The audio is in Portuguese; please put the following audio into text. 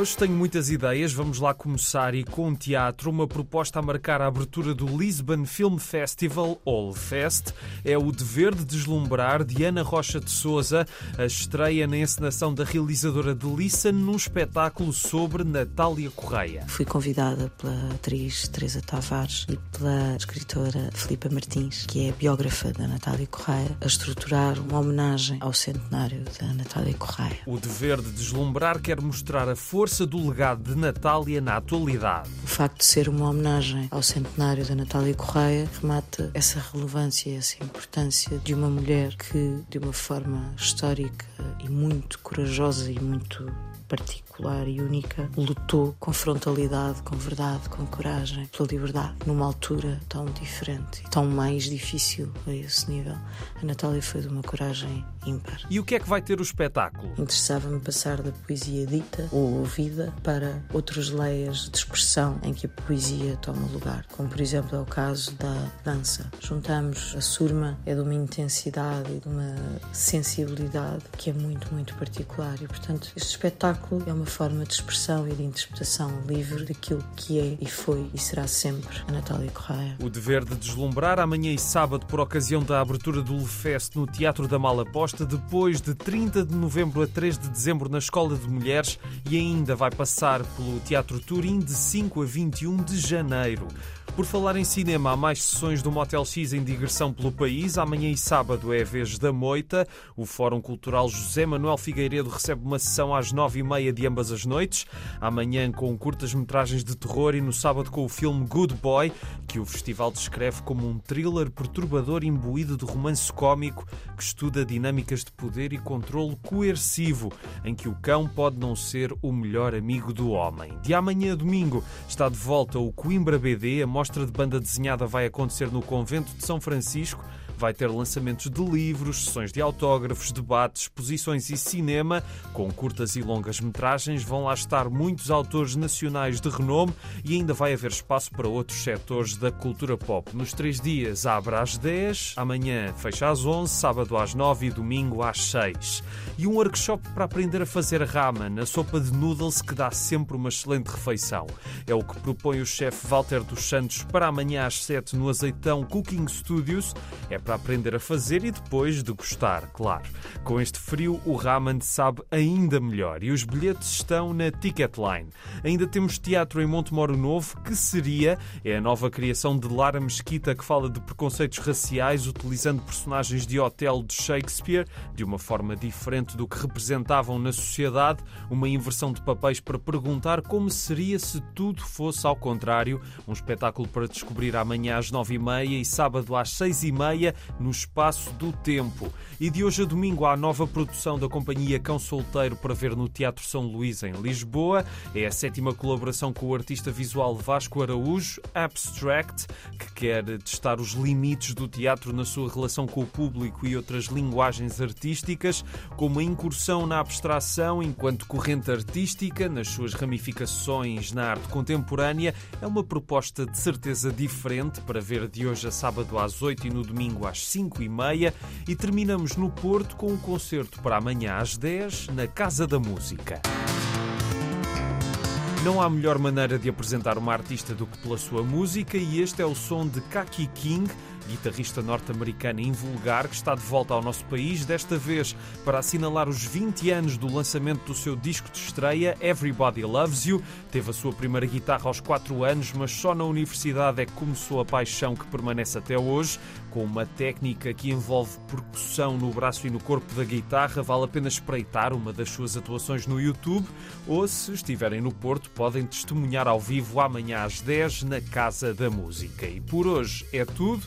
Hoje tenho muitas ideias, vamos lá começar e com teatro, uma proposta a marcar a abertura do Lisbon Film Festival, All Fest, é o dever de deslumbrar de Ana Rocha de Souza, a estreia na encenação da realizadora de Listen num espetáculo sobre Natália Correia. Fui convidada pela atriz Teresa Tavares e pela escritora Filipa Martins, que é biógrafa da Natália Correia, a estruturar uma homenagem ao centenário da Natália Correia. O dever de deslumbrar quer mostrar a força força do legado de Natália na atualidade. O facto de ser uma homenagem ao centenário da Natália Correia remata essa relevância, essa importância de uma mulher que, de uma forma histórica e muito corajosa e muito particular e única, lutou com frontalidade, com verdade, com coragem, pela liberdade, numa altura tão diferente e tão mais difícil a esse nível. A Natália foi de uma coragem ímpar. E o que é que vai ter o espetáculo? Interessava-me passar da poesia dita ou ouvida para outros leias de expressão em que a poesia toma lugar, como por exemplo é o caso da dança. Juntamos a surma, é de uma intensidade e de uma sensibilidade que é muito, muito particular e portanto este espetáculo espetáculo é uma forma de expressão e de interpretação livre daquilo que é e foi e será sempre a Natália Correia. O dever de deslumbrar amanhã e sábado por ocasião da abertura do Lefest no Teatro da Malaposta, depois de 30 de novembro a 3 de dezembro na Escola de Mulheres e ainda vai passar pelo Teatro Turim de 5 a 21 de janeiro. Por falar em cinema, há mais sessões do Motel X em digressão pelo país. Amanhã e sábado é a vez da Moita. O Fórum Cultural José Manuel Figueiredo recebe uma sessão às nove e meia de ambas as noites. Amanhã com curtas-metragens de terror e no sábado com o filme Good Boy, que o festival descreve como um thriller perturbador imbuído de romance cômico que estuda dinâmicas de poder e controle coercivo, em que o cão pode não ser o melhor amigo do homem. De amanhã a domingo está de volta o Coimbra BD, a mostra de banda desenhada vai acontecer no Convento de São Francisco vai ter lançamentos de livros, sessões de autógrafos, debates, exposições e cinema, com curtas e longas metragens. Vão lá estar muitos autores nacionais de renome e ainda vai haver espaço para outros setores da cultura pop. Nos três dias abre às 10, amanhã fecha às 11, sábado às 9 e domingo às 6. E um workshop para aprender a fazer ramen, a sopa de noodles que dá sempre uma excelente refeição. É o que propõe o chefe Walter dos Santos para amanhã às 7 no Azeitão Cooking Studios. É para aprender a fazer e depois de gostar, claro. Com este frio, o ramen sabe ainda melhor e os bilhetes estão na Ticketline. Ainda temos teatro em Montemoro Novo, que seria é a nova criação de Lara Mesquita que fala de preconceitos raciais utilizando personagens de hotel de Shakespeare de uma forma diferente do que representavam na sociedade, uma inversão de papéis para perguntar como seria se tudo fosse ao contrário. Um espetáculo para descobrir amanhã às nove e meia sábado às seis e meia no espaço do tempo. E de hoje a domingo há a nova produção da companhia Cão Solteiro para ver no Teatro São Luís, em Lisboa. É a sétima colaboração com o artista visual Vasco Araújo, Abstract, que quer testar os limites do teatro na sua relação com o público e outras linguagens artísticas, como a incursão na abstração enquanto corrente artística, nas suas ramificações na arte contemporânea. É uma proposta de certeza diferente para ver de hoje a sábado às 8 e no domingo às 5 e meia e terminamos no Porto com um concerto para amanhã às 10 na Casa da Música. Não há melhor maneira de apresentar uma artista do que pela sua música e este é o som de Kaki King, guitarrista norte-americana invulgar que está de volta ao nosso país, desta vez para assinalar os 20 anos do lançamento do seu disco de estreia, Everybody Loves You. Teve a sua primeira guitarra aos 4 anos, mas só na universidade é que começou a paixão que permanece até hoje, com uma técnica que envolve percussão no braço e no corpo da guitarra. Vale a pena espreitar uma das suas atuações no YouTube ou, se estiverem no Porto, podem testemunhar ao vivo amanhã às 10 na Casa da Música. E por hoje é tudo.